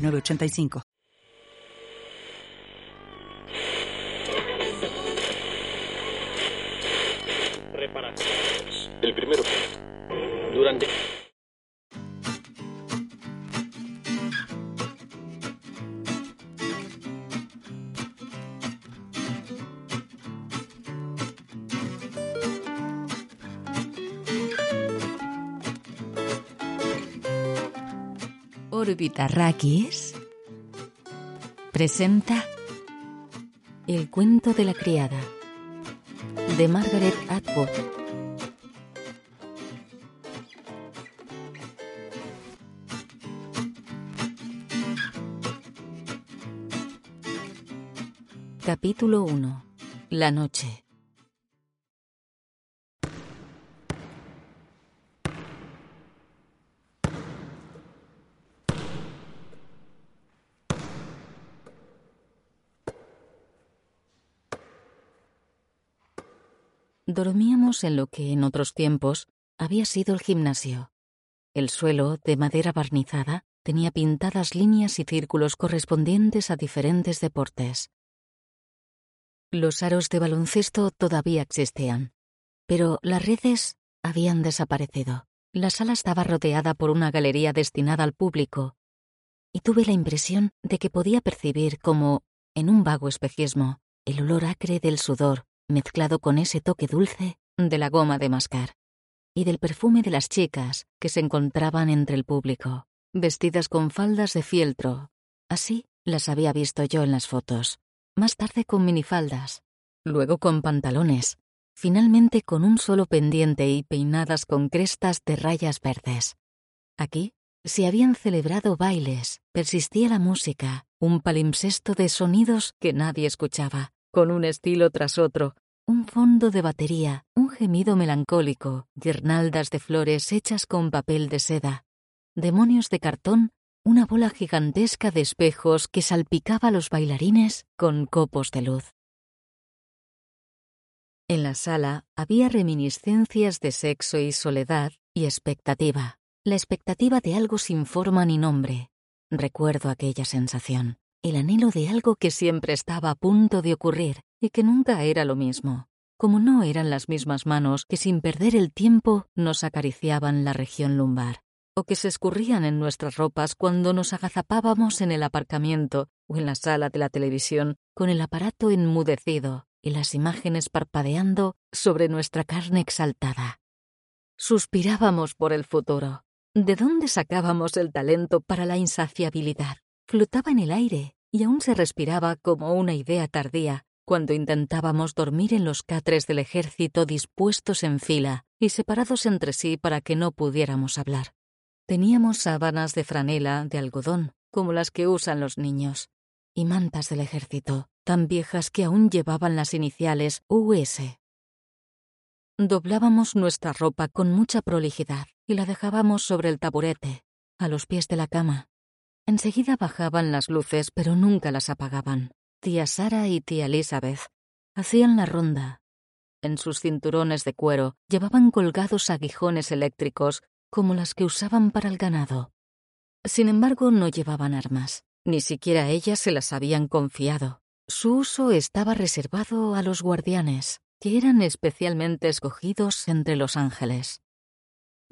985. Reparaciones. El primero. Durante. Orbitarrakis presenta El cuento de la criada de Margaret Atwood. Capítulo 1. La noche. Dormíamos en lo que en otros tiempos había sido el gimnasio. El suelo, de madera barnizada, tenía pintadas líneas y círculos correspondientes a diferentes deportes. Los aros de baloncesto todavía existían, pero las redes habían desaparecido. La sala estaba rodeada por una galería destinada al público, y tuve la impresión de que podía percibir como, en un vago espejismo, el olor acre del sudor mezclado con ese toque dulce de la goma de mascar y del perfume de las chicas que se encontraban entre el público, vestidas con faldas de fieltro. Así las había visto yo en las fotos, más tarde con minifaldas, luego con pantalones, finalmente con un solo pendiente y peinadas con crestas de rayas verdes. Aquí se habían celebrado bailes, persistía la música, un palimpsesto de sonidos que nadie escuchaba, con un estilo tras otro, un fondo de batería, un gemido melancólico, guirnaldas de flores hechas con papel de seda, demonios de cartón, una bola gigantesca de espejos que salpicaba a los bailarines con copos de luz. En la sala había reminiscencias de sexo y soledad y expectativa, la expectativa de algo sin forma ni nombre. Recuerdo aquella sensación el anhelo de algo que siempre estaba a punto de ocurrir y que nunca era lo mismo, como no eran las mismas manos que sin perder el tiempo nos acariciaban la región lumbar, o que se escurrían en nuestras ropas cuando nos agazapábamos en el aparcamiento o en la sala de la televisión con el aparato enmudecido y las imágenes parpadeando sobre nuestra carne exaltada. Suspirábamos por el futuro. ¿De dónde sacábamos el talento para la insaciabilidad? Flotaba en el aire y aún se respiraba como una idea tardía cuando intentábamos dormir en los catres del ejército dispuestos en fila y separados entre sí para que no pudiéramos hablar. Teníamos sábanas de franela de algodón, como las que usan los niños, y mantas del ejército, tan viejas que aún llevaban las iniciales US. Doblábamos nuestra ropa con mucha prolijidad y la dejábamos sobre el taburete, a los pies de la cama, Enseguida bajaban las luces, pero nunca las apagaban. Tía Sara y tía Elizabeth hacían la ronda. En sus cinturones de cuero llevaban colgados aguijones eléctricos como las que usaban para el ganado. Sin embargo, no llevaban armas. Ni siquiera ellas se las habían confiado. Su uso estaba reservado a los guardianes, que eran especialmente escogidos entre los ángeles.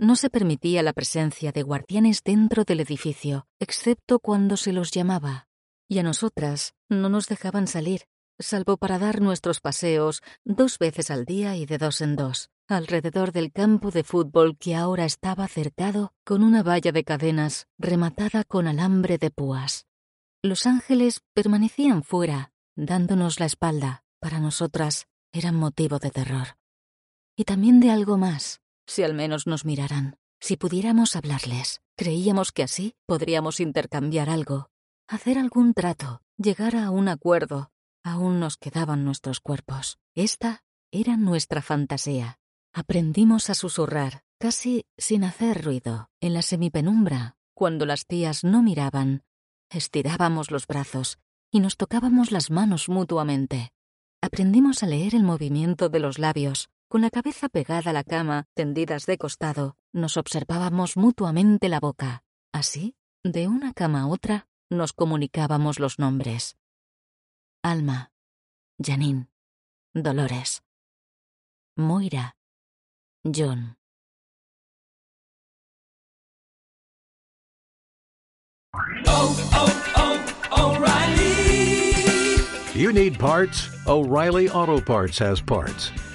No se permitía la presencia de guardianes dentro del edificio, excepto cuando se los llamaba, y a nosotras no nos dejaban salir, salvo para dar nuestros paseos dos veces al día y de dos en dos, alrededor del campo de fútbol que ahora estaba cercado con una valla de cadenas rematada con alambre de púas. Los ángeles permanecían fuera, dándonos la espalda. Para nosotras eran motivo de terror. Y también de algo más si al menos nos miraran, si pudiéramos hablarles. Creíamos que así podríamos intercambiar algo, hacer algún trato, llegar a un acuerdo. Aún nos quedaban nuestros cuerpos. Esta era nuestra fantasía. Aprendimos a susurrar, casi sin hacer ruido, en la semipenumbra, cuando las tías no miraban. Estirábamos los brazos y nos tocábamos las manos mutuamente. Aprendimos a leer el movimiento de los labios. Con la cabeza pegada a la cama, tendidas de costado, nos observábamos mutuamente la boca. Así, de una cama a otra, nos comunicábamos los nombres. Alma, Janine, Dolores, Moira, John. Oh, oh, oh, O'Reilly. You need parts? O'Reilly Auto Parts has parts.